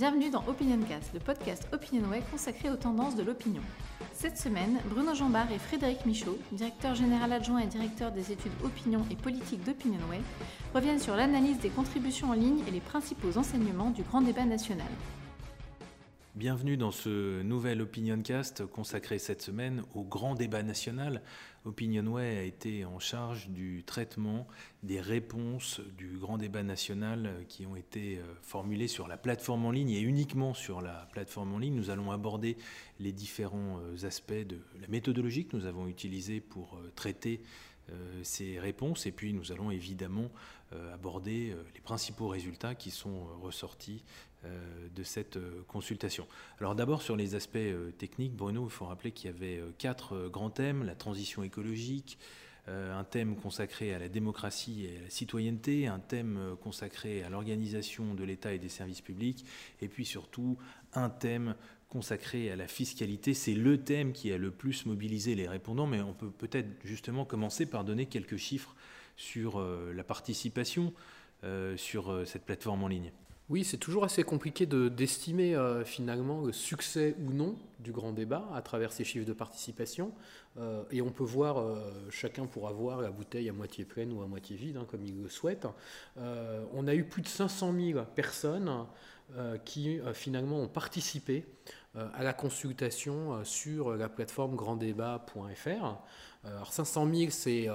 Bienvenue dans OpinionCast, le podcast OpinionWay consacré aux tendances de l'opinion. Cette semaine, Bruno Jambard et Frédéric Michaud, directeur général adjoint et directeur des études opinion et politique d'OpinionWay, reviennent sur l'analyse des contributions en ligne et les principaux enseignements du grand débat national. Bienvenue dans ce nouvel Opinioncast consacré cette semaine au grand débat national. Opinionway a été en charge du traitement des réponses du grand débat national qui ont été euh, formulées sur la plateforme en ligne et uniquement sur la plateforme en ligne. Nous allons aborder les différents euh, aspects de la méthodologie que nous avons utilisée pour euh, traiter ces réponses et puis nous allons évidemment aborder les principaux résultats qui sont ressortis euh, de cette euh, consultation. Alors d'abord sur les aspects euh, techniques, Bruno, il faut rappeler qu'il y avait quatre grands thèmes, la transition écologique, un thème consacré à la démocratie et à la citoyenneté, un thème consacré à l'organisation de l'État et des services publics, et puis surtout un thème consacré à la fiscalité. C'est le thème qui a le plus mobilisé les répondants, mais on peut peut-être justement commencer par donner quelques chiffres sur la participation sur cette plateforme en ligne. Oui, c'est toujours assez compliqué d'estimer euh, finalement le succès ou non du grand débat à travers ces chiffres de participation. Euh, et on peut voir, euh, chacun pourra voir la bouteille à moitié pleine ou à moitié vide, hein, comme il le souhaite. on a eu plus de 500 000 personnes qui finalement ont participé à la consultation sur la plateforme granddébat.fr. Alors 500 000, c'est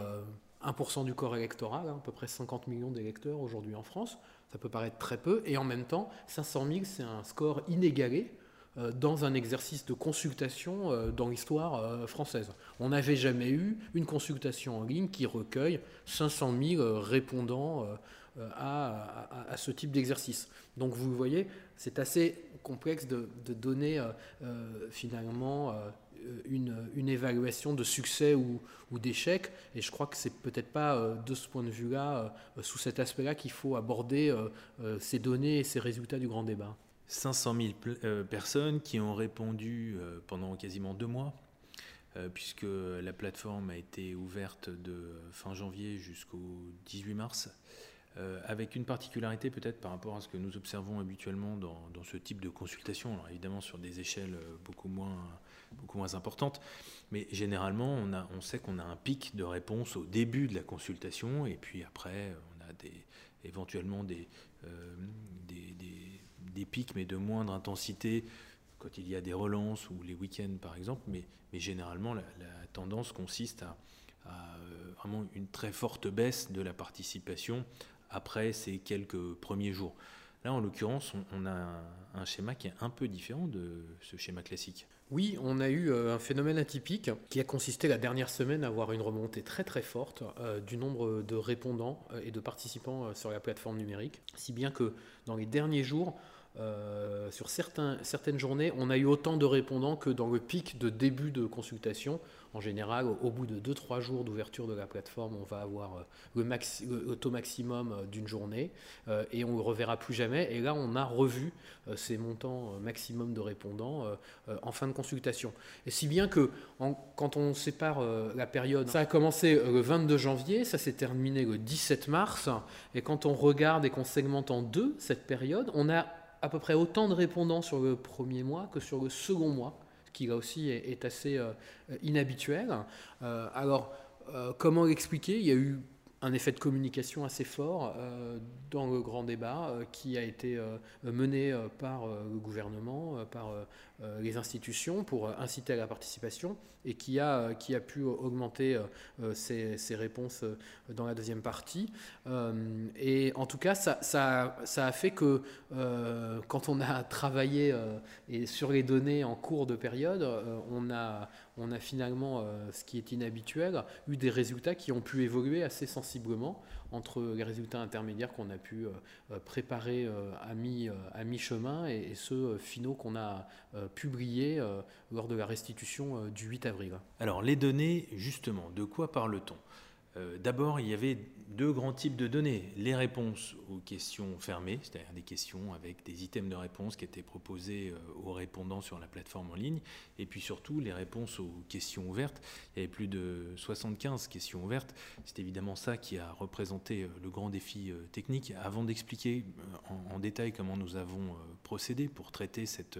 1% du corps électoral, hein, à peu près 50 millions d'électeurs aujourd'hui en France. Ça peut paraître très peu, et en même temps, 500 000, c'est un score inégalé euh, dans un exercice de consultation euh, dans l'histoire euh, française. On n'avait jamais eu une consultation en ligne qui recueille 500 000 répondants à, ce type d'exercice. Donc vous voyez, c'est assez complexe de, donner finalement une, évaluation de succès ou, d'échec. Et je crois que c'est peut-être pas de ce point de vue-là, sous cet aspect-là, qu'il faut aborder ces données et ces résultats du grand débat. 500 000 euh, personnes qui ont répondu euh, pendant quasiment deux mois, euh, puisque la plateforme a été ouverte de fin janvier jusqu'au 18 mars, avec une particularité peut-être par rapport à ce que nous observons habituellement dans, ce type de consultation, alors évidemment sur des échelles beaucoup moins, beaucoup moins importantes, mais généralement on, a, on sait qu'on a un pic de réponse au début de la consultation, et puis après on a des, éventuellement des, des des pics, mais de moindre intensité quand il y a des relances ou les week-ends par exemple, mais, généralement la, tendance consiste à, euh, vraiment une très forte baisse de la participation après ces quelques premiers jours. Là, en l'occurrence, on, a un, schéma qui est un peu différent de ce schéma classique. Oui, on a eu euh, un phénomène atypique qui a consisté la dernière semaine à avoir une remontée très très forte euh, du nombre de répondants et de participants sur la plateforme numérique, si bien que dans les derniers jours, euh, sur certaines journées, on a eu autant de répondants que dans le pic de début de consultation. En général, au bout de 2-3 jours d'ouverture de la plateforme, on va avoir euh, le, taux maximum euh, d'une journée et on ne le reverra plus jamais. Et là, on a revu ces montants maximum de répondants en fin de consultation. Et si bien que quand on sépare la période, ça a commencé le 22 janvier, ça s'est terminé le 17 mars. Et quand on regarde et qu'on segmente en deux cette période, on a à peu près autant de répondants sur le premier mois que sur le second mois, ce qui là aussi est, assez euh, inhabituel. Euh, alors, euh, comment l'expliquer? Il y a eu un effet de communication assez fort dans le grand débat qui a été mené par le gouvernement, par les institutions pour inciter à la participation et qui a, qui a pu augmenter ses, réponses dans la deuxième partie. et en tout cas, ça, ça, ça a fait que quand on a travaillé sur les données en cours de période, on a on a finalement, euh, ce qui est inhabituel, eu des résultats qui ont pu évoluer assez sensiblement entre les résultats intermédiaires qu'on a pu euh, euh, préparer à mi-chemin et, ceux finaux qu'on a publiés lors de la restitution du 8 avril. Alors les données, justement, de quoi parle-t-on? Euh, d'abord, il y avait deux grands types de données. Les réponses aux questions fermées, c'est-à-dire des questions avec des items de réponse qui étaient proposés euh, aux répondants sur la plateforme en ligne, et puis surtout les réponses aux questions ouvertes. Il y avait plus de 75 questions ouvertes. C'est évidemment ça qui a représenté euh, le grand défi technique. Avant d'expliquer en, détail comment nous avons procédé pour traiter cette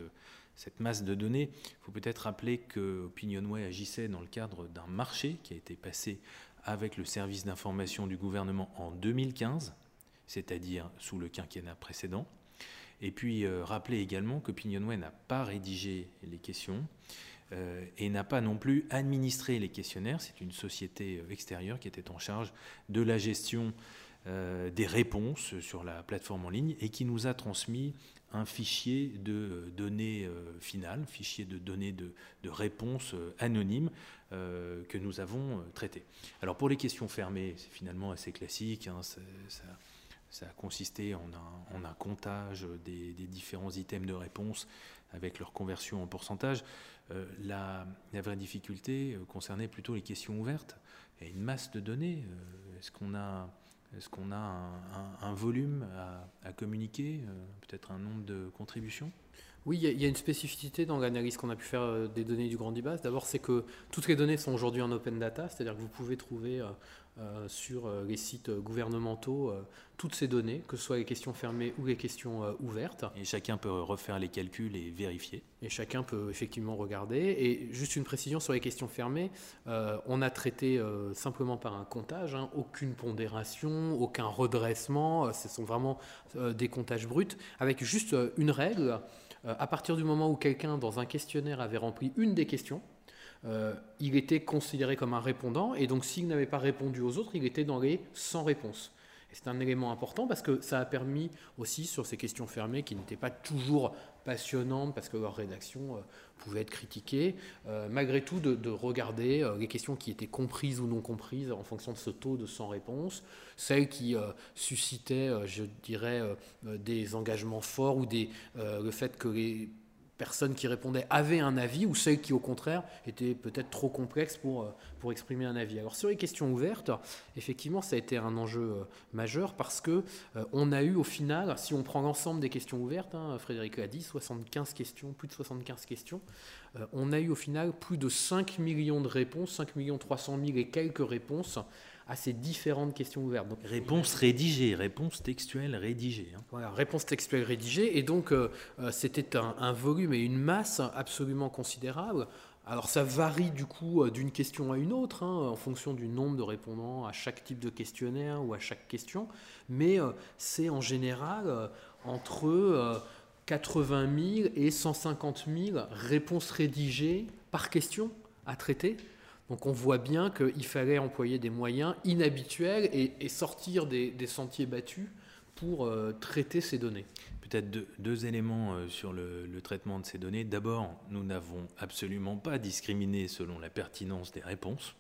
cette masse de données, il faut peut-être rappeler que Opinionway agissait dans le cadre d'un marché qui a été passé avec le service d'information du gouvernement en 2015, c'est-à-dire sous le quinquennat précédent. Et puis euh, rappeler également qu'Opinionway n'a pas rédigé les questions euh, et n'a pas non plus administré les questionnaires. C'est une société euh, extérieure qui était en charge de la gestion des réponses sur la plateforme en ligne et qui nous a transmis un fichier de données finales, fichier de données de, de réponses anonymes euh, que nous avons euh, traité. Alors pour les questions fermées, c'est finalement assez classique. Hein, ça, a consisté en un, comptage des, différents items de réponse avec leur conversion en pourcentage. Euh, la, vraie difficulté concernait plutôt les questions ouvertes. A une masse de données. Est-ce qu'on a, est qu'on a un, volume à communiquer Peut-être un nombre de contributions? Oui, il y, a une spécificité dans l'analyse qu'on a pu faire euh, des données du Grand Dibas. D'abord, c'est que toutes les données sont aujourd'hui en open data, c'est-à-dire que vous pouvez trouver euh, euh, sur les sites gouvernementaux toutes ces données, que ce soit les questions fermées ou les questions ouvertes. Et chacun peut refaire les calculs et vérifier. Et chacun peut effectivement regarder. Et juste une précision sur les questions fermées, on a traité simplement par un comptage, hein, aucune pondération, aucun redressement, ce sont vraiment des comptages bruts, avec juste une règle. Euh, à partir du moment où quelqu'un dans un questionnaire avait rempli une des questions, euh, il était considéré comme un répondant, et donc s'il n'avait pas répondu aux autres, il était dans les 100 réponses. C'est un élément important parce que ça a permis aussi sur ces questions fermées qui n'étaient pas toujours passionnantes parce que leur rédaction euh, pouvait être critiquée, euh, malgré tout de, regarder euh, les questions qui étaient comprises ou non comprises en fonction de ce taux de 100 réponses, celles qui suscitaient, je dirais, des engagements forts ou des, le fait que les personnes qui répondaient avaient un avis ou celles qui au contraire étaient peut-être trop complexes pour, euh, exprimer un avis. Alors sur les questions ouvertes, effectivement ça a été un enjeu euh, majeur parce que euh, on a eu au final, si on prend l'ensemble des questions ouvertes, hein, Frédéric l'a dit, 75 questions, plus de 75 questions, on a eu au final plus de 5 millions de réponses, 5 millions 300 000 et quelques réponses à ces différentes questions ouvertes. Donc, réponse rédigée, réponse textuelle rédigée. Hein. Voilà, réponse textuelle rédigée. Et donc, euh, euh, c'était un, volume et une masse absolument considérable. Alors, ça varie du coup euh, d'une question à une autre, hein, en fonction du nombre de répondants à chaque type de questionnaire ou à chaque question. Mais c'est en général entre 80 000 et 150 000 réponses rédigées par question à traiter. Donc on voit bien qu'il fallait employer des moyens inhabituels et, sortir des, sentiers battus pour euh, traiter ces données. Peut-être deux, éléments euh, sur le, traitement de ces données. D'abord, nous n'avons absolument pas discriminé selon la pertinence des réponses.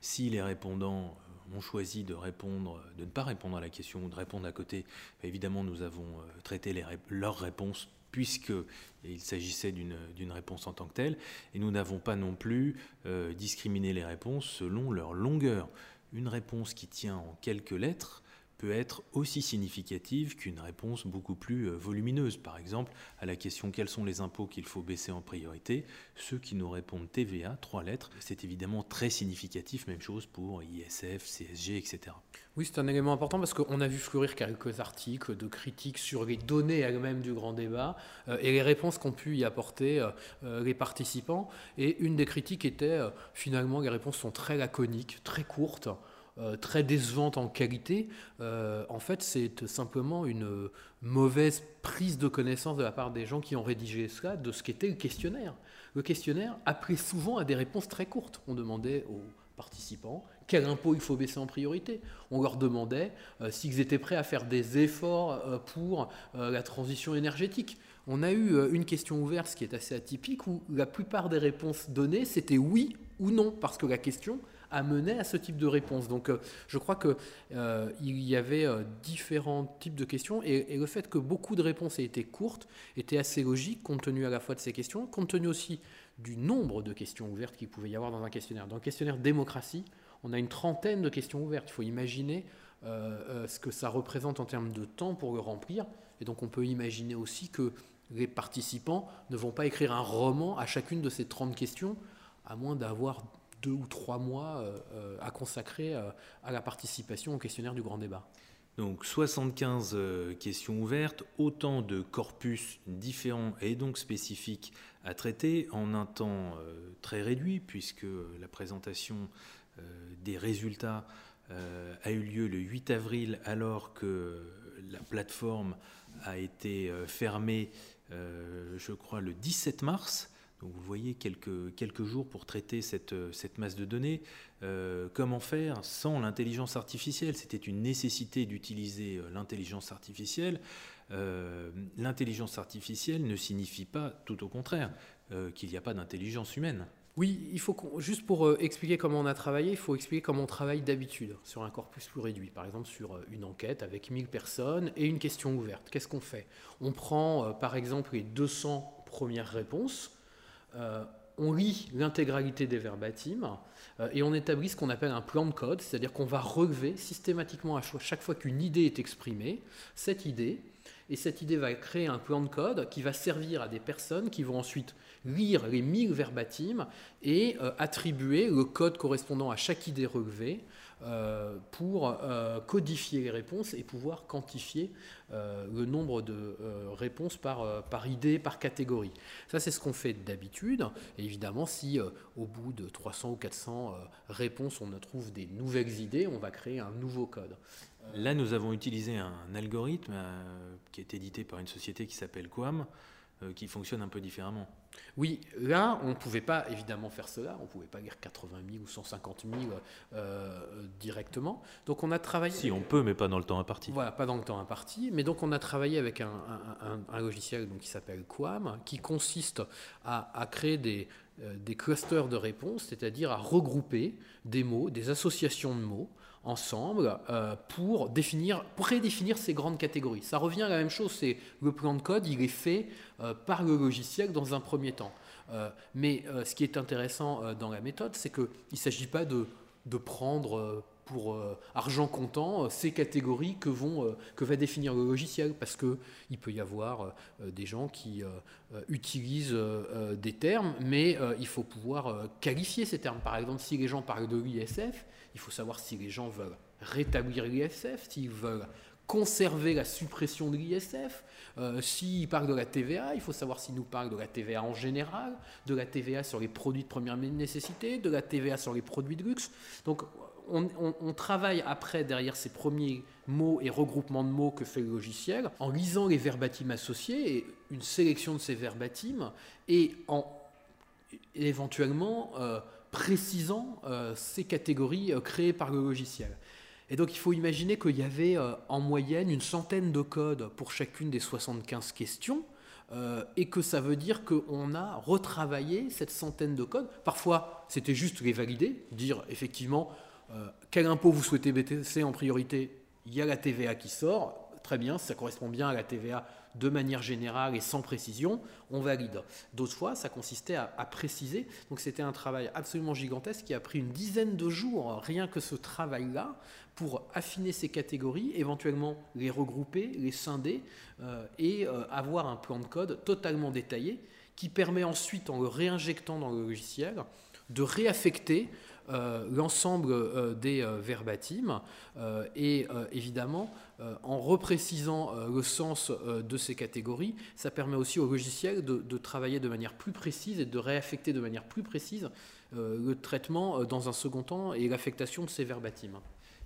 Si les répondants euh, ont choisi de ne pas répondre à la question ou de répondre à côté, évidemment, nous avons traité leurs réponses puisqu'il s'agissait d'une réponse en tant que telle, et nous n'avons pas non plus euh, discriminé les réponses selon leur longueur. Une réponse qui tient en quelques lettres peut être aussi significative qu'une réponse beaucoup plus euh, volumineuse. Par exemple, à la question quels sont les impôts qu'il faut baisser en priorité, ceux qui nous répondent TVA, trois lettres, c'est évidemment très significatif, même chose pour ISF, CSG, etc. Oui, c'est un élément important parce qu'on a vu fleurir quelques articles de critiques sur les données elles-mêmes du grand débat euh, et les réponses qu'ont pu y apporter euh, les participants. Et une des critiques était finalement les réponses sont très laconiques, très courtes. Euh, très décevante en qualité, euh, en fait, c'est simplement une mauvaise prise de connaissance de la part des gens qui ont rédigé cela de ce qu'était le questionnaire. Le questionnaire appelait souvent à des réponses très courtes. On demandait aux participants quel impôt il faut baisser en priorité. On leur demandait euh, s'ils étaient prêts à faire des efforts pour la transition énergétique. On a eu une question ouverte, ce qui est assez atypique, où la plupart des réponses données, c'était oui ou non, parce que la question amenait à ce type de réponse. Donc euh, je crois qu'il euh, y avait euh, différents types de questions et, le fait que beaucoup de réponses aient été courtes était assez logique compte tenu à la fois de ces questions, compte tenu aussi du nombre de questions ouvertes qu'il pouvait y avoir dans un questionnaire. Dans le questionnaire démocratie, on a une trentaine de questions ouvertes. Il faut imaginer ce que ça représente en termes de temps pour le remplir. Et donc on peut imaginer aussi que les participants ne vont pas écrire un roman à chacune de ces 30 questions, à moins d'avoir deux ou trois mois à consacrer à la participation au questionnaire du grand débat. Donc 75 euh, questions ouvertes, autant de corpus différents et donc spécifiques à traiter en un temps euh, très réduit puisque la présentation euh, des résultats a eu lieu le 8 avril alors que la plateforme a été fermée, je crois, le 17 mars. Vous voyez quelques, quelques jours pour traiter cette, cette masse de données. Euh, comment faire sans l'intelligence artificielle? C'était une nécessité d'utiliser euh, l'intelligence artificielle. Euh, l'intelligence artificielle ne signifie pas, tout au contraire, qu'il n'y a pas d'intelligence humaine. Oui, il faut juste pour expliquer comment on a travaillé, il faut expliquer comment on travaille d'habitude sur un corpus plus réduit. Par exemple, sur une enquête avec 1000 personnes et une question ouverte. Qu'est-ce qu'on fait? On prend par exemple les 200 premières réponses on lit l'intégralité des verbatims euh, et on établit ce qu'on appelle un plan de code, c'est-à-dire qu'on va relever systématiquement à chaque fois qu'une idée est exprimée, cette idée, et cette idée va créer un plan de code qui va servir à des personnes qui vont ensuite lire les 1000 verbatims et euh, attribuer le code correspondant à chaque idée relevée euh, pour euh, codifier les réponses et pouvoir quantifier euh, le nombre de réponses par, idée, par catégorie. Ça, c'est ce qu'on fait d'habitude. Évidemment, si au bout de 300 ou 400 réponses, on trouve des nouvelles idées, on va créer un nouveau code. Là, nous avons utilisé un algorithme qui est édité par une société qui s'appelle Quam, qui fonctionne un peu différemment. Oui, là, on ne pouvait pas évidemment faire cela, on ne pouvait pas lire 80 000 ou 150 000 euh, directement. Donc on a travaillé... Si, on peut, mais pas dans le temps imparti. Voilà, pas dans le temps imparti. Mais donc on a travaillé avec un, logiciel donc, qui s'appelle Quam, qui consiste à, créer des, euh, des clusters de réponses, c'est-à-dire à regrouper des mots, des associations de mots, ensemble euh, pour définir, prédéfinir ces grandes catégories. Ça revient à la même chose, c'est le plan de code, il est fait euh, par le logiciel dans un premier temps. Euh, mais ce qui est intéressant dans la méthode, c'est qu'il ne s'agit pas de, de prendre pour argent comptant ces catégories que, vont, que va définir le logiciel, parce qu'il peut y avoir des gens qui utilisent des termes, mais il faut pouvoir qualifier ces termes. Par exemple, si les gens parlent de l'ISF, il faut savoir si les gens veulent rétablir l'ISF, s'ils veulent conserver la suppression de l'ISF. Euh, s'ils parlent de la TVA, il faut savoir s'ils nous parlent de la TVA en général, de la TVA sur les produits de première nécessité, de la TVA sur les produits de luxe. Donc on, travaille après derrière ces premiers mots et regroupements de mots que fait le logiciel en lisant les verbatims associés et une sélection de ces verbatims et en éventuellement euh, précisant euh, ces catégories créées par le logiciel. Et donc il faut imaginer qu'il y avait euh, en moyenne une centaine de codes pour chacune des 75 questions, et que ça veut dire qu'on a retravaillé cette centaine de codes. Parfois, c'était juste les valider, dire effectivement quel impôt vous souhaitez baisser en priorité, il y a la TVA qui sort, très bien, ça correspond bien à la TVA de manière générale et sans précision, on valide. D'autres fois, ça consistait à, préciser. Donc c'était un travail absolument gigantesque qui a pris une dizaine de jours, rien que ce travail-là, pour affiner ces catégories, éventuellement les regrouper, les scinder euh, et euh, avoir un plan de code totalement détaillé qui permet ensuite, en le réinjectant dans le logiciel, de réaffecter l'ensemble euh, des euh, verbatims et évidemment en reprécisant le sens de ces catégories, ça permet aussi au logiciel de, travailler de manière plus précise et de réaffecter de manière plus précise le traitement dans un second temps et l'affectation de ces verbatims.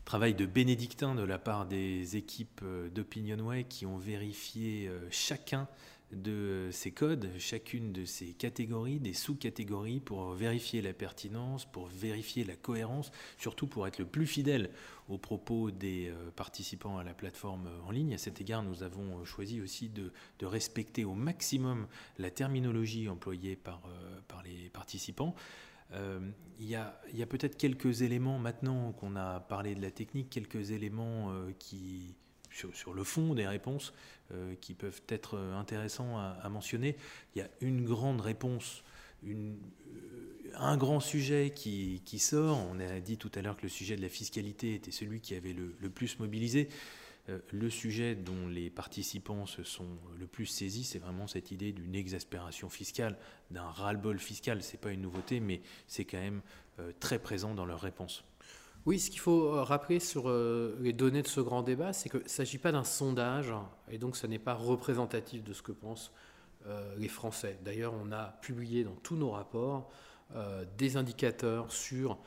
Travail de bénédictin de la part des équipes d'Opinionway qui ont vérifié chacun de ces codes, chacune de ces catégories, des sous-catégories, pour vérifier la pertinence, pour vérifier la cohérence, surtout pour être le plus fidèle aux propos des euh, participants à la plateforme en ligne. À cet égard, nous avons choisi aussi de, respecter au maximum la terminologie employée par, euh, les participants. Euh, il y a peut-être quelques éléments, maintenant qu'on a parlé de la technique, quelques éléments qui, sur, le fond des réponses euh, qui peuvent être euh, intéressants à, mentionner. Il y a une grande réponse, euh, un grand sujet qui, sort, on a dit tout à l'heure que le sujet de la fiscalité était celui qui avait le, plus mobilisé. Le sujet dont les participants se sont le plus saisis, c'est vraiment cette idée d'une exaspération fiscale, d'un ras-le-bol fiscal. Ce n'est pas une nouveauté, mais c'est quand même très présent dans leurs réponses. Oui, ce qu'il faut euh, rappeler sur les données de ce grand débat, c'est qu'il ne s'agit pas d'un sondage, et donc ce n'est pas représentatif de ce que pensent les Français. D'ailleurs, on a publié dans tous nos rapports des indicateurs sur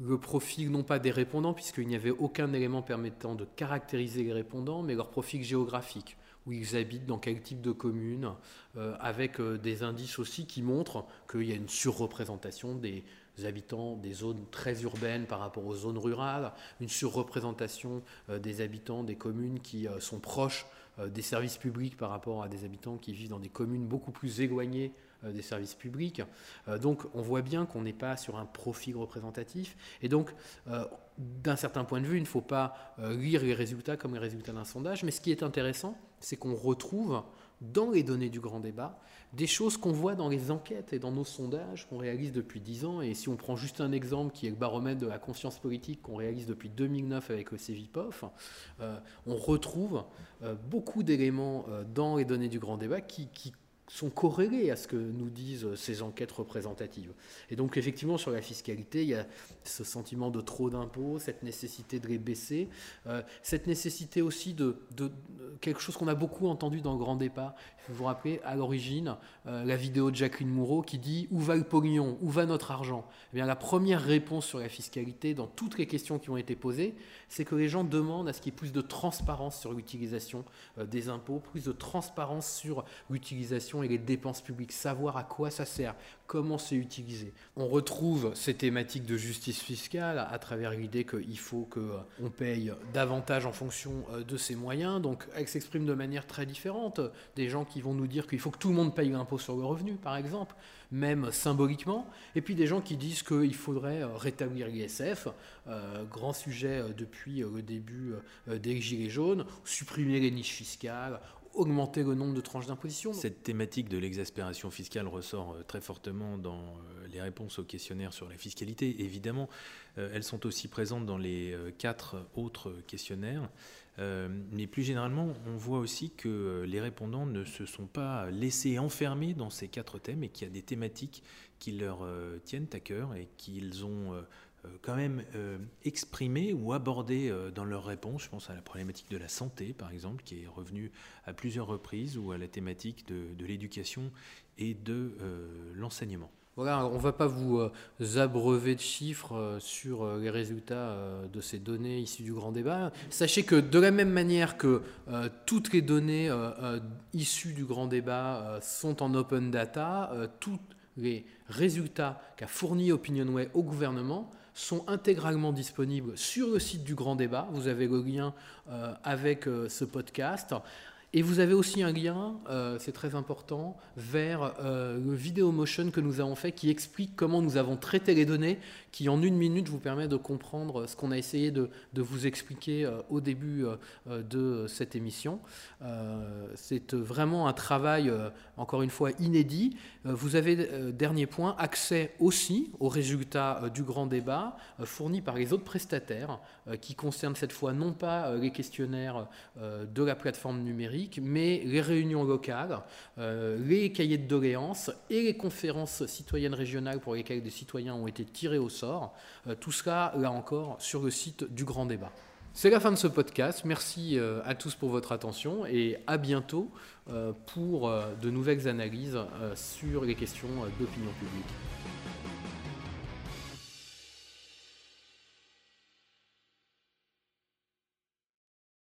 le profil non pas des répondants, puisqu'il n'y avait aucun élément permettant de caractériser les répondants, mais leur profil géographique, où ils habitent, dans quel type de commune, euh, avec euh, des indices aussi qui montrent qu'il y a une surreprésentation des habitants des zones très urbaines par rapport aux zones rurales, une surreprésentation euh, des habitants des communes qui sont proches des services publics par rapport à des habitants qui vivent dans des communes beaucoup plus éloignées euh, des services publics. Euh, donc on voit bien qu'on n'est pas sur un profil représentatif. Et donc, euh, d'un certain point de vue, il ne faut pas lire les résultats comme les résultats d'un sondage. Mais ce qui est intéressant, c'est qu'on retrouve dans les données du grand débat des choses qu'on voit dans les enquêtes et dans nos sondages qu'on réalise depuis 10 ans. Et si on prend juste un exemple qui est le baromètre de la conscience politique qu'on réalise depuis 2009 avec le CEVIPOF, on retrouve beaucoup d'éléments dans les données du grand débat qui sont corrélés à ce que nous disent ces enquêtes représentatives. Et donc effectivement sur la fiscalité, il y a ce sentiment de trop d'impôts, cette nécessité de les baisser, euh, cette nécessité aussi de, quelque chose qu'on a beaucoup entendu dans le grand départ. Vous vous rappelez à l'origine euh, la vidéo de Jacqueline Moureau qui dit où va le pognon, où va notre argent? Eh bien la première réponse sur la fiscalité dans toutes les questions qui ont été posées, c'est que les gens demandent à ce qu'il y ait plus de transparence sur l'utilisation euh, des impôts, plus de transparence sur l'utilisation et les dépenses publiques, savoir à quoi ça sert, comment c'est utilisé. On retrouve ces thématiques de justice fiscale à travers l'idée qu'il faut qu'on paye davantage en fonction euh, de ses moyens. Donc elle s'exprime de manière très différente. Des gens qui vont nous dire qu'il faut que tout le monde paye l'impôt sur le revenu, par exemple, même symboliquement. Et puis des gens qui disent qu'il faudrait euh, rétablir l'ISF, euh, grand sujet depuis le début des Gilets jaunes, supprimer les niches fiscales, augmenter le nombre de tranches d'imposition. Cette thématique de l'exaspération fiscale ressort euh, très fortement dans euh, les réponses aux questionnaires sur la fiscalité. Évidemment, euh, elles sont aussi présentes dans les quatre autres questionnaires. Mais plus généralement, on voit aussi que les répondants ne se sont pas laissés enfermer dans ces quatre thèmes et qu'il y a des thématiques qui leur tiennent à cœur et qu'ils ont quand même euh, ou abordé euh, dans leurs réponses. Je pense à la problématique de la santé, par exemple, qui est revenue à plusieurs reprises, ou à la thématique de, l'éducation et de l'enseignement. Voilà, on ne va pas vous abreuver de chiffres sur les résultats de ces données issues du grand débat. Sachez que de la même manière que toutes les données issues du grand débat sont en open data, tous les résultats qu'a fourni OpinionWay au gouvernement sont intégralement disponibles sur le site du Grand Débat. Vous avez le lien euh, avec euh, ce podcast. Et vous avez aussi un lien, euh, c'est très important, vers le vidéo motion que nous avons fait qui explique comment nous avons traité les données, qui en une minute vous permet de comprendre ce qu'on a essayé de, vous expliquer au début de cette émission. c'est vraiment un travail, encore une fois, inédit. vous avez, dernier point, accès aussi aux résultats du grand débat fournis par les autres prestataires qui concernent cette fois non pas les questionnaires de la plateforme numérique, mais les réunions locales, euh, les cahiers de doléances et les conférences citoyennes régionales pour lesquelles des citoyens ont été tirés au sort. Euh, tout cela, là encore, sur le site du Grand Débat. C'est la fin de ce podcast. Merci euh, à tous pour votre attention et à bientôt pour de nouvelles analyses sur les questions d'opinion publique.